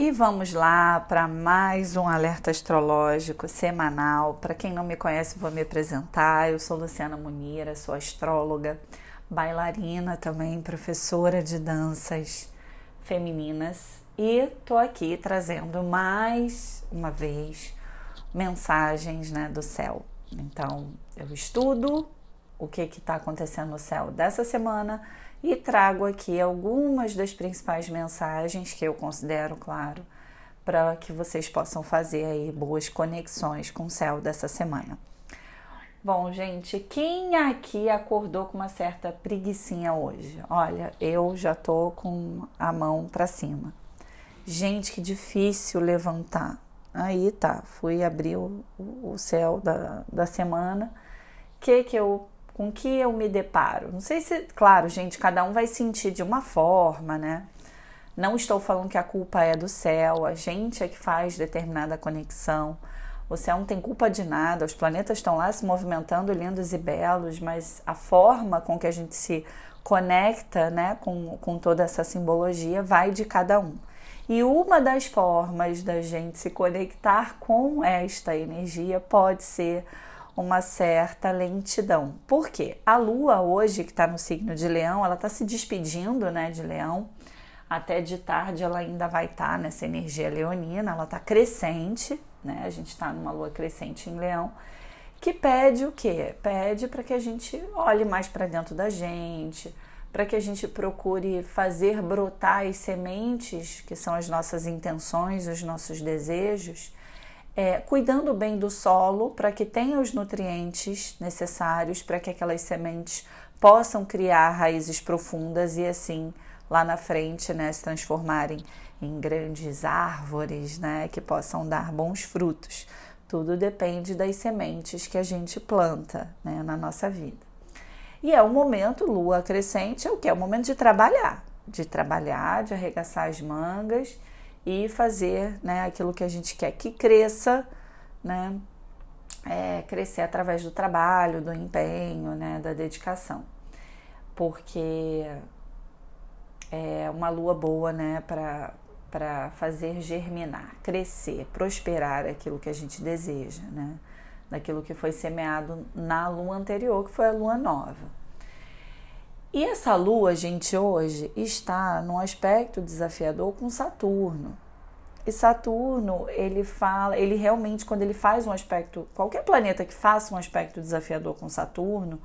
E vamos lá para mais um alerta astrológico semanal. Para quem não me conhece, vou me apresentar. Eu sou Luciana Munira, sou astróloga, bailarina também, professora de danças femininas e tô aqui trazendo mais uma vez mensagens, né, do céu. Então, eu estudo o que está acontecendo no céu dessa semana e trago aqui algumas das principais mensagens que eu considero, claro, para que vocês possam fazer aí boas conexões com o céu dessa semana. Bom, gente, quem aqui acordou com uma certa preguiçinha hoje? Olha, eu já tô com a mão para cima. Gente, que difícil levantar. Aí tá, fui abrir o, o céu da, da semana. Que que eu com que eu me deparo? Não sei se, claro, gente, cada um vai sentir de uma forma, né? Não estou falando que a culpa é do céu, a gente é que faz determinada conexão. O céu não tem culpa de nada, os planetas estão lá se movimentando lindos e belos, mas a forma com que a gente se conecta né, com, com toda essa simbologia vai de cada um. E uma das formas da gente se conectar com esta energia pode ser uma certa lentidão. Por quê? A Lua hoje, que está no signo de Leão, ela está se despedindo né, de Leão. Até de tarde ela ainda vai estar tá nessa energia leonina, ela está crescente, né? A gente está numa lua crescente em Leão, que pede o quê? Pede para que a gente olhe mais para dentro da gente, para que a gente procure fazer brotar as sementes, que são as nossas intenções, os nossos desejos, é, cuidando bem do solo para que tenha os nutrientes necessários para que aquelas sementes possam criar raízes profundas e assim lá na frente né, se transformarem em grandes árvores né, que possam dar bons frutos. Tudo depende das sementes que a gente planta né, na nossa vida. E é o momento, lua crescente, é o que? É o momento de trabalhar, de trabalhar, de arregaçar as mangas e fazer né, aquilo que a gente quer que cresça, né, é, crescer através do trabalho, do empenho, né, da dedicação. Porque é uma lua boa né, para fazer germinar, crescer, prosperar aquilo que a gente deseja, né, daquilo que foi semeado na lua anterior, que foi a lua nova. E essa lua, gente, hoje está num aspecto desafiador com Saturno. E Saturno, ele fala, ele realmente, quando ele faz um aspecto, qualquer planeta que faça um aspecto desafiador com Saturno,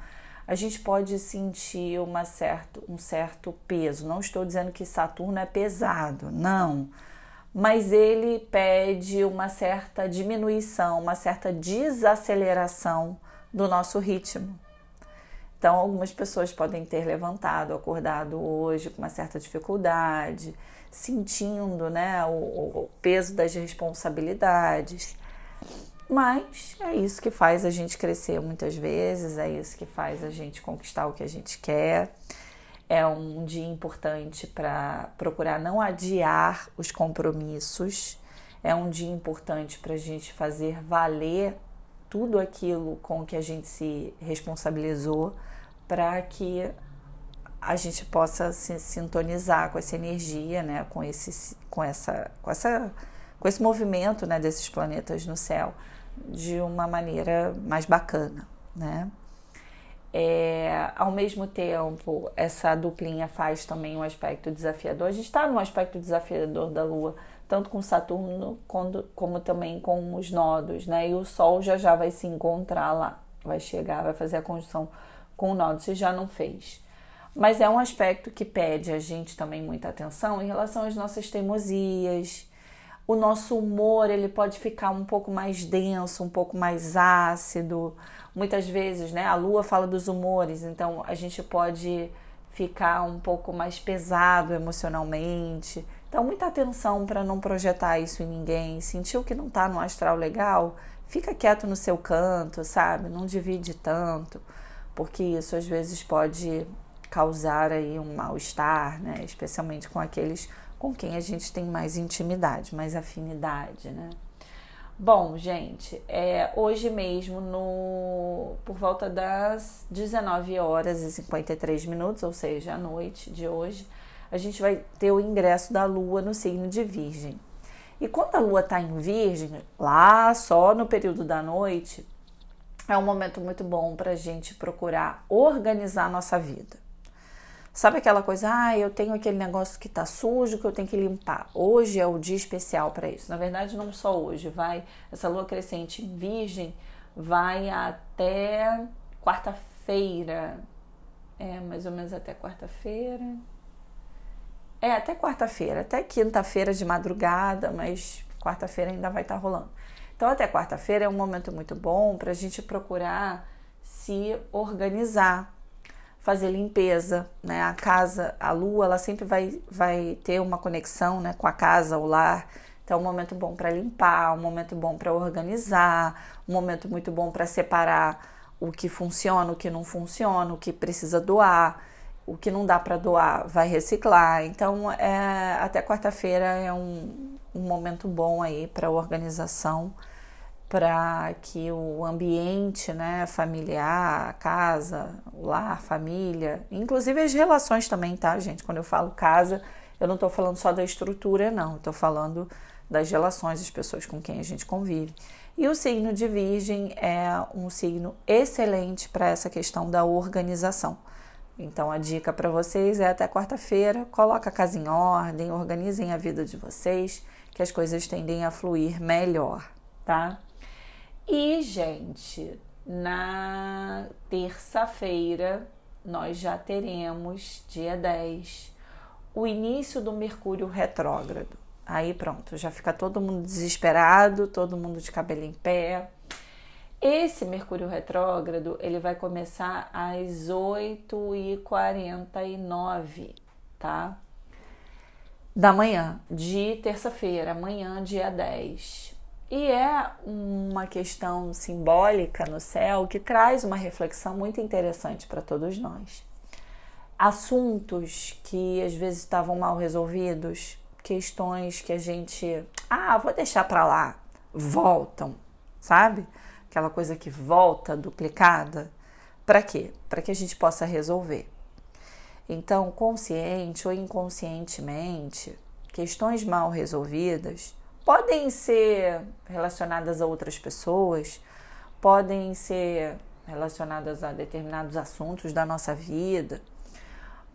a gente pode sentir uma certo, um certo peso. Não estou dizendo que Saturno é pesado, não. Mas ele pede uma certa diminuição, uma certa desaceleração do nosso ritmo. Então, algumas pessoas podem ter levantado, acordado hoje com uma certa dificuldade, sentindo né, o, o peso das responsabilidades. Mas é isso que faz a gente crescer muitas vezes, é isso que faz a gente conquistar o que a gente quer. É um dia importante para procurar não adiar os compromissos, é um dia importante para a gente fazer valer tudo aquilo com que a gente se responsabilizou para que a gente possa se sintonizar com essa energia, né, com esse, com essa, com essa, com esse movimento, né, desses planetas no céu de uma maneira mais bacana, né? É, ao mesmo tempo, essa duplinha faz também um aspecto desafiador. A gente está num aspecto desafiador da Lua, tanto com Saturno como, como também com os nodos, né? E o Sol já já vai se encontrar lá, vai chegar, vai fazer a conjunção com o nó, se já não fez. Mas é um aspecto que pede a gente também muita atenção em relação às nossas teimosias. O nosso humor ele pode ficar um pouco mais denso, um pouco mais ácido. Muitas vezes, né? A lua fala dos humores, então a gente pode ficar um pouco mais pesado emocionalmente. Então, muita atenção para não projetar isso em ninguém. Sentiu que não está no astral legal? Fica quieto no seu canto, sabe? Não divide tanto porque isso às vezes pode causar aí um mal-estar, né? Especialmente com aqueles com quem a gente tem mais intimidade, mais afinidade, né? Bom, gente, é, hoje mesmo, no, por volta das 19 horas e 53 minutos, ou seja, à noite de hoje, a gente vai ter o ingresso da Lua no signo de Virgem. E quando a lua está em Virgem, lá só no período da noite, é um momento muito bom para a gente procurar organizar a nossa vida. Sabe aquela coisa, ah, eu tenho aquele negócio que tá sujo que eu tenho que limpar. Hoje é o dia especial para isso. Na verdade, não só hoje, vai essa lua crescente em Virgem vai até quarta-feira. É, mais ou menos até quarta-feira. É, até quarta-feira, até quinta-feira de madrugada, mas quarta-feira ainda vai estar tá rolando. Então, até quarta-feira é um momento muito bom para a gente procurar se organizar, fazer limpeza, né? A casa, a lua, ela sempre vai, vai ter uma conexão, né, com a casa, o lar. Então, é um momento bom para limpar, um momento bom para organizar, um momento muito bom para separar o que funciona, o que não funciona, o que precisa doar, o que não dá para doar, vai reciclar. Então, é, até quarta-feira é um, um momento bom aí para organização para que o ambiente né, familiar, a casa, lar, família, inclusive as relações também, tá, gente? Quando eu falo casa, eu não estou falando só da estrutura, não, estou falando das relações, das pessoas com quem a gente convive. E o signo de Virgem é um signo excelente para essa questão da organização. Então a dica para vocês é até quarta-feira, coloca a casa em ordem, organizem a vida de vocês, que as coisas tendem a fluir melhor, tá? E, gente, na terça-feira nós já teremos, dia 10, o início do Mercúrio retrógrado. Aí pronto, já fica todo mundo desesperado, todo mundo de cabelo em pé. Esse Mercúrio retrógrado, ele vai começar às 8h49, tá? Da manhã, de terça-feira, amanhã, dia 10. E é uma questão simbólica no céu que traz uma reflexão muito interessante para todos nós. Assuntos que às vezes estavam mal resolvidos, questões que a gente, ah, vou deixar para lá, voltam, sabe? Aquela coisa que volta duplicada. Para quê? Para que a gente possa resolver. Então, consciente ou inconscientemente, questões mal resolvidas podem ser relacionadas a outras pessoas, podem ser relacionadas a determinados assuntos da nossa vida,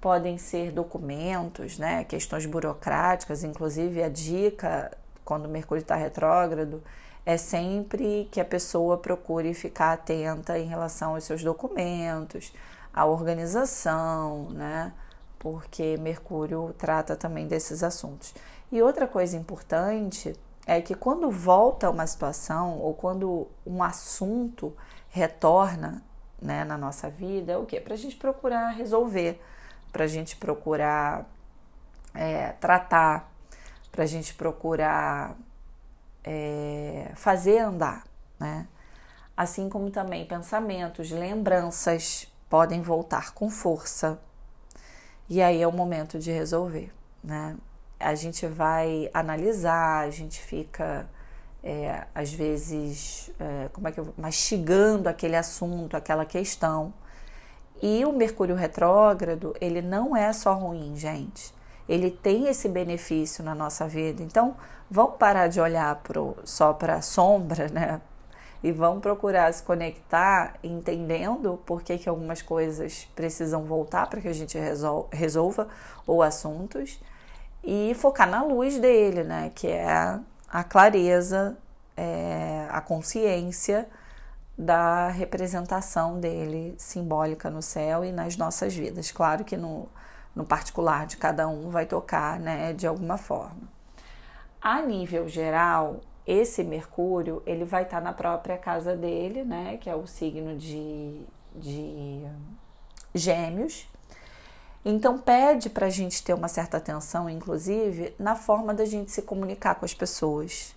podem ser documentos, né, questões burocráticas, inclusive a dica quando o Mercúrio está retrógrado é sempre que a pessoa procure ficar atenta em relação aos seus documentos, à organização, né? Porque Mercúrio trata também desses assuntos. E outra coisa importante é que quando volta uma situação ou quando um assunto retorna né, na nossa vida, é o quê? Para a gente procurar resolver, para a gente procurar é, tratar, para a gente procurar é, fazer andar, né? Assim como também pensamentos, lembranças podem voltar com força. E aí é o momento de resolver, né? a gente vai analisar, a gente fica é, às vezes, é, como é que eu mastigando aquele assunto, aquela questão. E o Mercúrio retrógrado, ele não é só ruim, gente. Ele tem esse benefício na nossa vida. Então, vamos parar de olhar pro, só para a sombra, né? E vamos procurar se conectar, entendendo por que, que algumas coisas precisam voltar para que a gente resolva, ou assuntos e focar na luz dele, né? Que é a clareza, é, a consciência da representação dele simbólica no céu e nas nossas vidas. Claro que no, no particular de cada um vai tocar, né? De alguma forma. A nível geral, esse Mercúrio ele vai estar na própria casa dele, né? Que é o signo de, de Gêmeos então pede para a gente ter uma certa atenção, inclusive, na forma da gente se comunicar com as pessoas.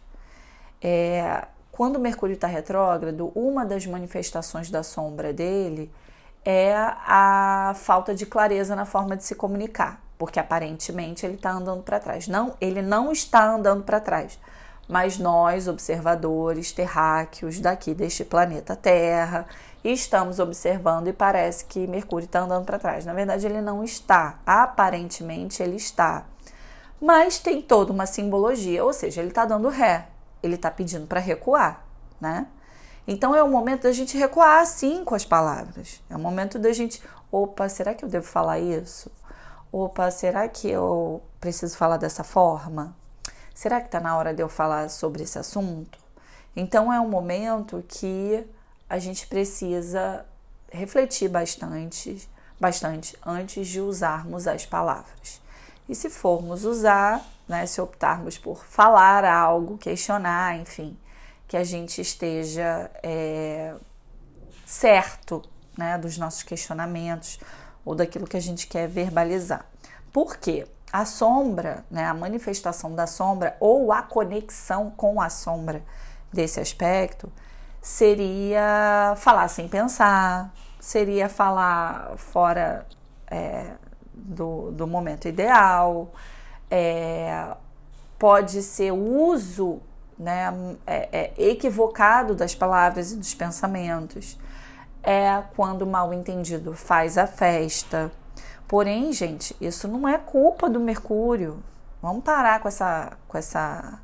É, quando o Mercúrio está retrógrado, uma das manifestações da sombra dele é a falta de clareza na forma de se comunicar, porque aparentemente ele está andando para trás. Não, ele não está andando para trás, mas nós, observadores terráqueos daqui deste planeta Terra, estamos observando e parece que Mercúrio está andando para trás. Na verdade, ele não está. Aparentemente, ele está. Mas tem toda uma simbologia, ou seja, ele está dando ré, ele está pedindo para recuar, né? Então é o momento da gente recuar sim com as palavras. É o momento da gente, opa, será que eu devo falar isso? Opa, será que eu preciso falar dessa forma? Será que está na hora de eu falar sobre esse assunto? Então é um momento que a gente precisa refletir bastante, bastante antes de usarmos as palavras. E se formos usar, né, se optarmos por falar algo, questionar, enfim, que a gente esteja é, certo né, dos nossos questionamentos ou daquilo que a gente quer verbalizar. Por quê? A sombra, né, a manifestação da sombra ou a conexão com a sombra desse aspecto seria falar sem pensar, seria falar fora é, do, do momento ideal, é, pode ser uso né, é, é equivocado das palavras e dos pensamentos. É quando o mal entendido faz a festa. Porém, gente, isso não é culpa do Mercúrio. Vamos parar com essa, com essa,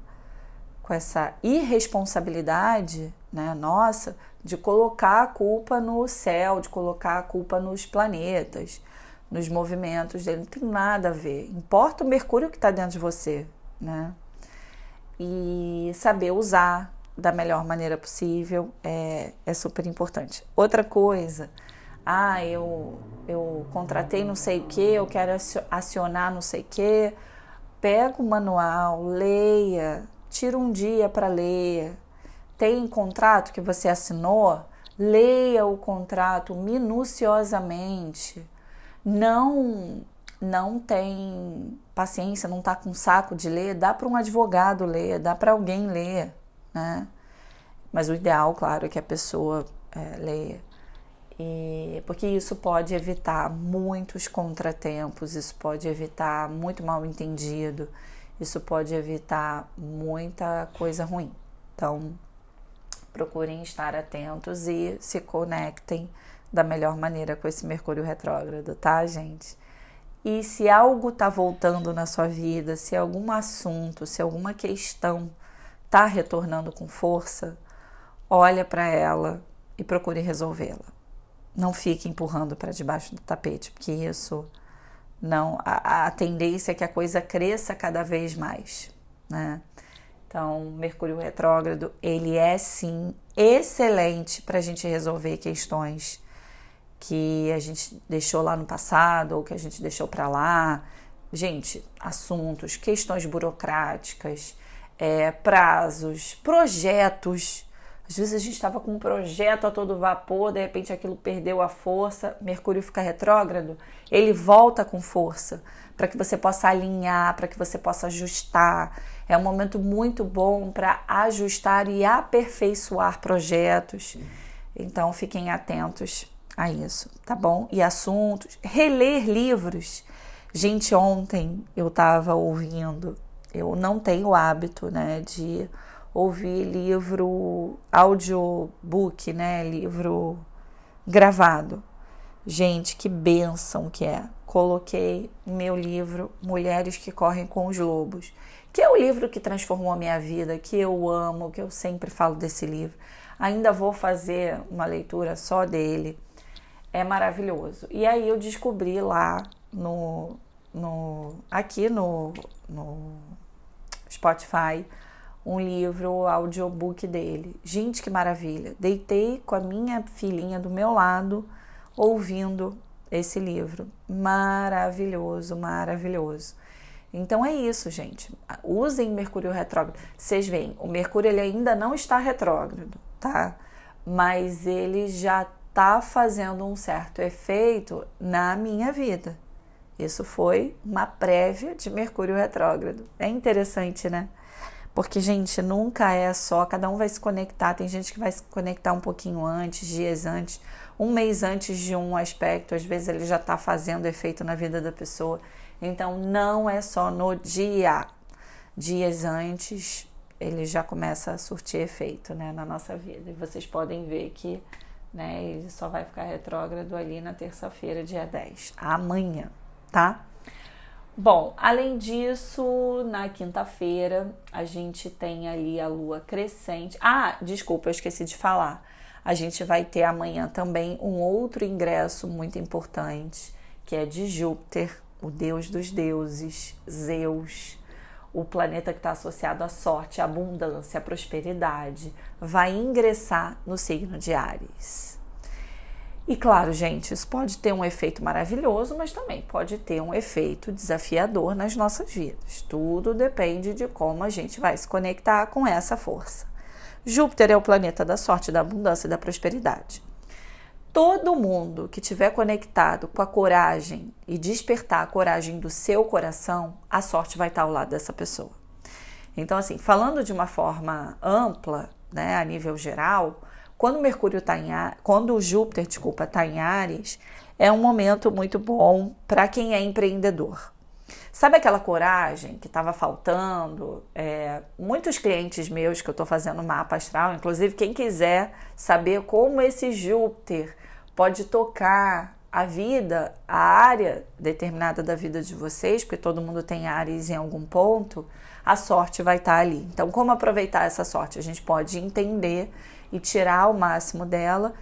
com essa irresponsabilidade, né, nossa, de colocar a culpa no céu, de colocar a culpa nos planetas, nos movimentos dele. Não tem nada a ver. Importa o Mercúrio que está dentro de você, né? e saber usar da melhor maneira possível é, é super importante. Outra coisa, ah, eu, eu contratei não sei o que, eu quero acionar não sei o que, pega o manual, leia, tira um dia para ler. Tem contrato que você assinou? Leia o contrato minuciosamente. Não não tem paciência, não está com saco de ler, dá para um advogado ler, dá para alguém ler, né? Mas o ideal, claro, é que a pessoa é, leia. E, porque isso pode evitar muitos contratempos, isso pode evitar muito mal entendido, isso pode evitar muita coisa ruim. Então, procurem estar atentos e se conectem da melhor maneira com esse Mercúrio retrógrado, tá, gente? E se algo está voltando na sua vida, se algum assunto, se alguma questão está retornando com força, olha para ela e procure resolvê-la. Não fique empurrando para debaixo do tapete, porque isso não a, a, tendência é que a coisa cresça cada vez mais, né? Então, Mercúrio retrógrado, ele é sim excelente para a gente resolver questões que a gente deixou lá no passado ou que a gente deixou para lá. Gente, assuntos, questões burocráticas, é, prazos, projetos. Às vezes a gente estava com um projeto a todo vapor, de repente aquilo perdeu a força, Mercúrio fica retrógrado, ele volta com força para que você possa alinhar, para que você possa ajustar. É um momento muito bom para ajustar e aperfeiçoar projetos. Então fiquem atentos a isso, tá bom? E assuntos, reler livros. Gente, ontem eu estava ouvindo, eu não tenho o hábito, né, de ouvir livro audiobook, né, livro gravado. Gente, que benção que é. Coloquei meu livro Mulheres que Correm com os Lobos, que é o livro que transformou a minha vida, que eu amo, que eu sempre falo desse livro. Ainda vou fazer uma leitura só dele é maravilhoso. E aí eu descobri lá no, no aqui no, no Spotify um livro audiobook dele. Gente, que maravilha! Deitei com a minha filhinha do meu lado ouvindo esse livro. Maravilhoso, maravilhoso. Então é isso, gente. Usem Mercúrio retrógrado. Vocês veem, o Mercúrio ele ainda não está retrógrado, tá? Mas ele já está fazendo um certo efeito na minha vida. Isso foi uma prévia de Mercúrio retrógrado. É interessante, né? Porque, gente, nunca é só, cada um vai se conectar. Tem gente que vai se conectar um pouquinho antes, dias antes, um mês antes de um aspecto, às vezes ele já está fazendo efeito na vida da pessoa. Então, não é só no dia, dias antes, ele já começa a surtir efeito né, na nossa vida. E vocês podem ver que né? Ele só vai ficar retrógrado ali na terça-feira, dia 10, amanhã, tá? Bom, além disso, na quinta-feira a gente tem ali a lua crescente. Ah, desculpa, eu esqueci de falar. A gente vai ter amanhã também um outro ingresso muito importante, que é de Júpiter, o deus dos deuses, Zeus, o planeta que está associado à sorte, à abundância, à prosperidade, vai ingressar no signo de Ares. E claro, gente, isso pode ter um efeito maravilhoso, mas também pode ter um efeito desafiador nas nossas vidas. Tudo depende de como a gente vai se conectar com essa força. Júpiter é o planeta da sorte, da abundância e da prosperidade. Todo mundo que tiver conectado com a coragem e despertar a coragem do seu coração, a sorte vai estar ao lado dessa pessoa. Então, assim, falando de uma forma ampla, né, a nível geral, quando Mercúrio está em quando o Júpiter, desculpa, está em Ares, é um momento muito bom para quem é empreendedor. Sabe aquela coragem que estava faltando? É, muitos clientes meus que eu estou fazendo mapa astral, inclusive quem quiser saber como esse Júpiter pode tocar a vida, a área determinada da vida de vocês, porque todo mundo tem áreas em algum ponto, a sorte vai estar tá ali. Então, como aproveitar essa sorte? A gente pode entender e tirar o máximo dela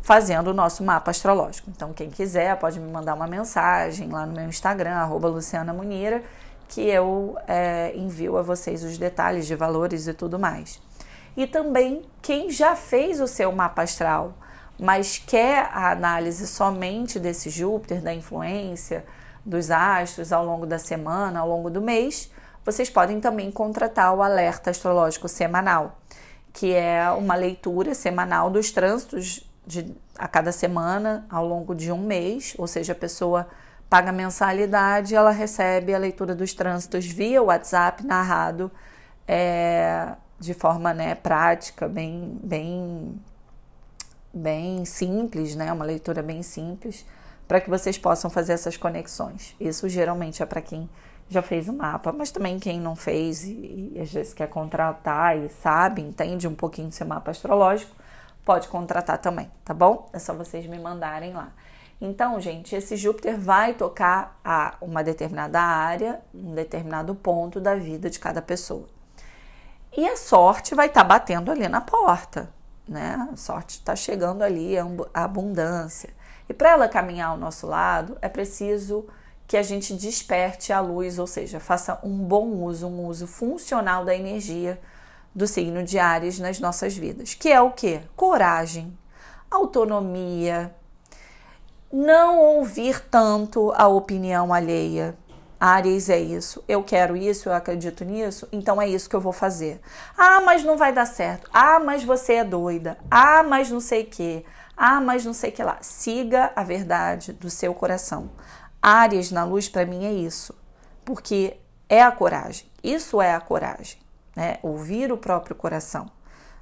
fazendo o nosso mapa astrológico. Então, quem quiser pode me mandar uma mensagem lá no meu Instagram, arroba Luciana Munira, que eu é, envio a vocês os detalhes de valores e tudo mais. E também quem já fez o seu mapa astral, mas quer a análise somente desse Júpiter, da influência dos astros ao longo da semana, ao longo do mês, vocês podem também contratar o alerta astrológico semanal que é uma leitura semanal dos trânsitos de, a cada semana ao longo de um mês, ou seja, a pessoa paga mensalidade, ela recebe a leitura dos trânsitos via WhatsApp narrado é, de forma né, prática, bem, bem, bem simples, né, uma leitura bem simples, para que vocês possam fazer essas conexões. Isso geralmente é para quem já fez o mapa, mas também quem não fez e, e às vezes quer contratar e sabe, entende um pouquinho do seu mapa astrológico, pode contratar também, tá bom? É só vocês me mandarem lá. Então, gente, esse Júpiter vai tocar a uma determinada área, um determinado ponto da vida de cada pessoa. E a sorte vai estar tá batendo ali na porta, né? A sorte está chegando ali, a abundância. E para ela caminhar ao nosso lado, é preciso que a gente desperte a luz, ou seja, faça um bom uso, um uso funcional da energia do signo de Ares nas nossas vidas, que é o que? Coragem, autonomia, não ouvir tanto a opinião alheia. Ares é isso, eu quero isso, eu acredito nisso, então é isso que eu vou fazer. Ah, mas não vai dar certo. Ah, mas você é doida. Ah, mas não sei o que. Ah, mas não sei o que lá. Siga a verdade do seu coração. Áreas na luz para mim é isso, porque é a coragem. Isso é a coragem, né? Ouvir o próprio coração,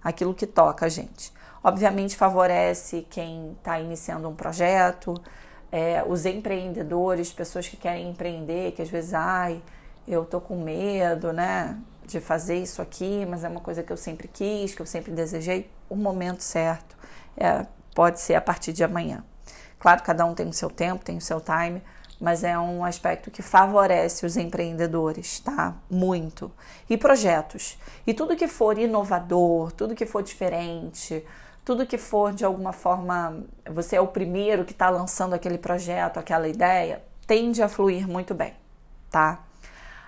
aquilo que toca a gente. Obviamente favorece quem está iniciando um projeto, é, os empreendedores, pessoas que querem empreender, que às vezes, ai, eu tô com medo, né, de fazer isso aqui, mas é uma coisa que eu sempre quis, que eu sempre desejei. O momento certo é, pode ser a partir de amanhã. Claro, cada um tem o seu tempo, tem o seu time, mas é um aspecto que favorece os empreendedores, tá? Muito. E projetos. E tudo que for inovador, tudo que for diferente, tudo que for de alguma forma, você é o primeiro que está lançando aquele projeto, aquela ideia, tende a fluir muito bem, tá?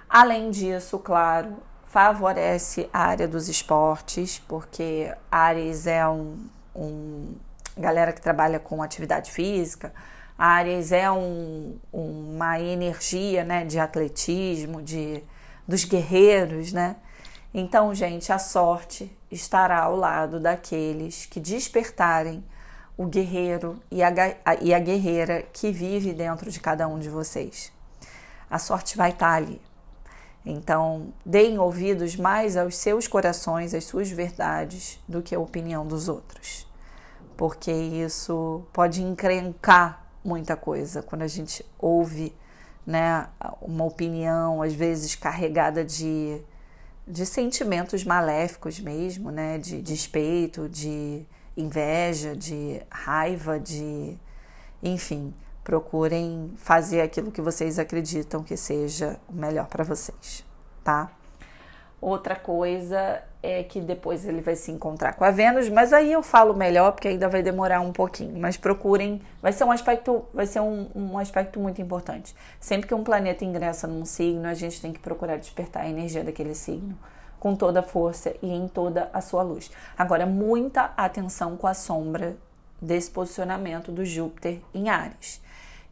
Além disso, claro, favorece a área dos esportes, porque Ares é um, um galera que trabalha com atividade física, Ares é um, uma energia né, de atletismo, de, dos guerreiros, né? Então, gente, a sorte estará ao lado daqueles que despertarem o guerreiro e a, e a guerreira que vive dentro de cada um de vocês. A sorte vai estar ali. Então, deem ouvidos mais aos seus corações, às suas verdades, do que a opinião dos outros. Porque isso pode encrencar muita coisa. Quando a gente ouve né, uma opinião, às vezes carregada de, de sentimentos maléficos mesmo, né, de despeito, de inveja, de raiva, de enfim, procurem fazer aquilo que vocês acreditam que seja o melhor para vocês, tá? Outra coisa é que depois ele vai se encontrar com a Vênus, mas aí eu falo melhor porque ainda vai demorar um pouquinho. Mas procurem, vai ser um aspecto, vai ser um, um aspecto muito importante. Sempre que um planeta ingressa num signo, a gente tem que procurar despertar a energia daquele signo com toda a força e em toda a sua luz. Agora, muita atenção com a sombra desse posicionamento do Júpiter em Ares,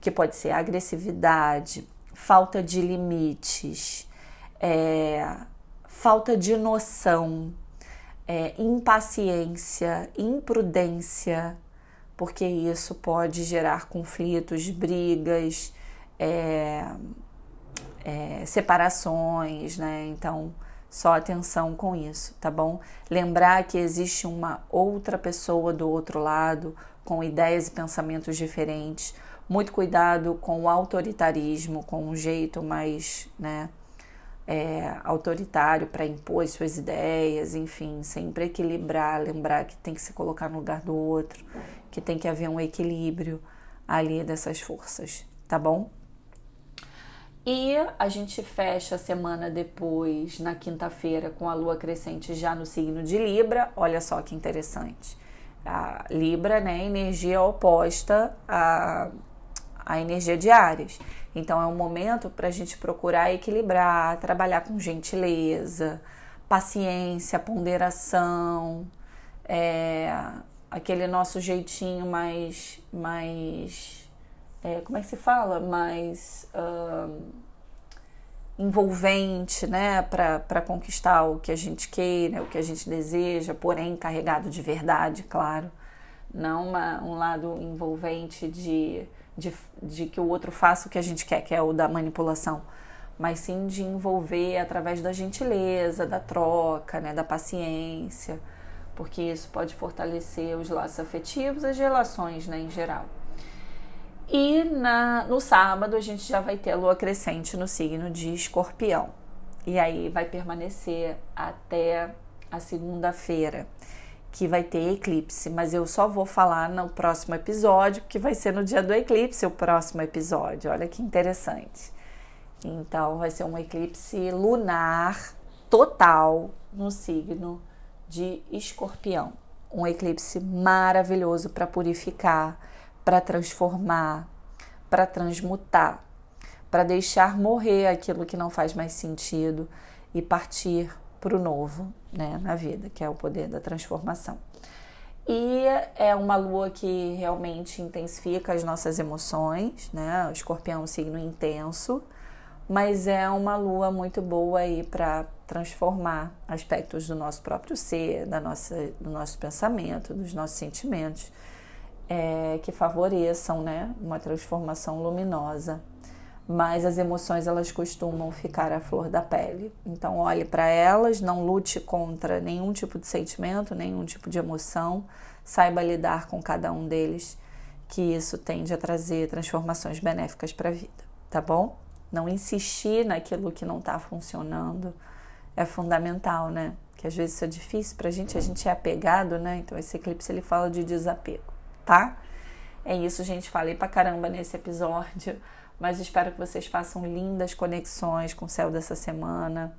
que pode ser agressividade, falta de limites, é, falta de noção, é, impaciência, imprudência, porque isso pode gerar conflitos, brigas, é, é, separações, né? Então, só atenção com isso, tá bom? Lembrar que existe uma outra pessoa do outro lado com ideias e pensamentos diferentes. Muito cuidado com o autoritarismo, com um jeito mais, né? É, autoritário para impor suas ideias, enfim, sempre equilibrar, lembrar que tem que se colocar no lugar do outro, que tem que haver um equilíbrio ali dessas forças, tá bom? E a gente fecha a semana depois, na quinta-feira, com a lua crescente já no signo de Libra. Olha só que interessante. A Libra, né, energia oposta à, à energia de Ares. Então é um momento para a gente procurar equilibrar, trabalhar com gentileza, paciência, ponderação, é, aquele nosso jeitinho mais, mais é, como é que se fala? Mais uh, envolvente, né? Para conquistar o que a gente queira, o que a gente deseja, porém carregado de verdade, claro. Não uma, um lado envolvente de de, de que o outro faça o que a gente quer, que é o da manipulação, mas sim de envolver através da gentileza, da troca, né, da paciência, porque isso pode fortalecer os laços afetivos, as relações né, em geral. E na, no sábado a gente já vai ter a lua crescente no signo de escorpião. E aí vai permanecer até a segunda-feira que vai ter eclipse, mas eu só vou falar no próximo episódio, que vai ser no dia do eclipse o próximo episódio. Olha que interessante. Então, vai ser um eclipse lunar total no signo de Escorpião. Um eclipse maravilhoso para purificar, para transformar, para transmutar, para deixar morrer aquilo que não faz mais sentido e partir para o novo né, na vida, que é o poder da transformação. E é uma lua que realmente intensifica as nossas emoções, né? O escorpião é um signo intenso, mas é uma lua muito boa aí para transformar aspectos do nosso próprio ser, da nossa, do nosso pensamento, dos nossos sentimentos, é, que favoreçam né, uma transformação luminosa mas as emoções elas costumam ficar à flor da pele. Então olhe para elas, não lute contra nenhum tipo de sentimento, nenhum tipo de emoção, saiba lidar com cada um deles, que isso tende a trazer transformações benéficas para a vida, tá bom? Não insistir naquilo que não está funcionando é fundamental, né? Que às vezes isso é difícil para a gente, a gente é apegado, né? Então esse eclipse ele fala de desapego, tá? É isso, gente. Falei pra caramba nesse episódio mas espero que vocês façam lindas conexões com o céu dessa semana.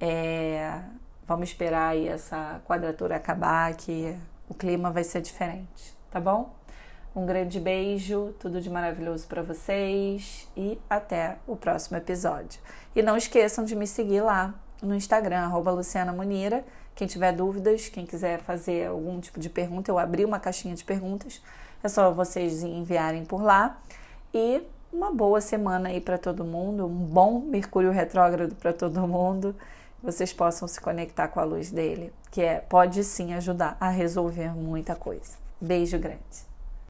É, vamos esperar aí essa quadratura acabar, que o clima vai ser diferente, tá bom? Um grande beijo, tudo de maravilhoso para vocês e até o próximo episódio. E não esqueçam de me seguir lá no Instagram, arroba Luciana Munira. Quem tiver dúvidas, quem quiser fazer algum tipo de pergunta, eu abri uma caixinha de perguntas. É só vocês enviarem por lá. E uma boa semana aí para todo mundo, um bom Mercúrio retrógrado para todo mundo, vocês possam se conectar com a luz dele, que é pode sim ajudar a resolver muita coisa. Beijo grande.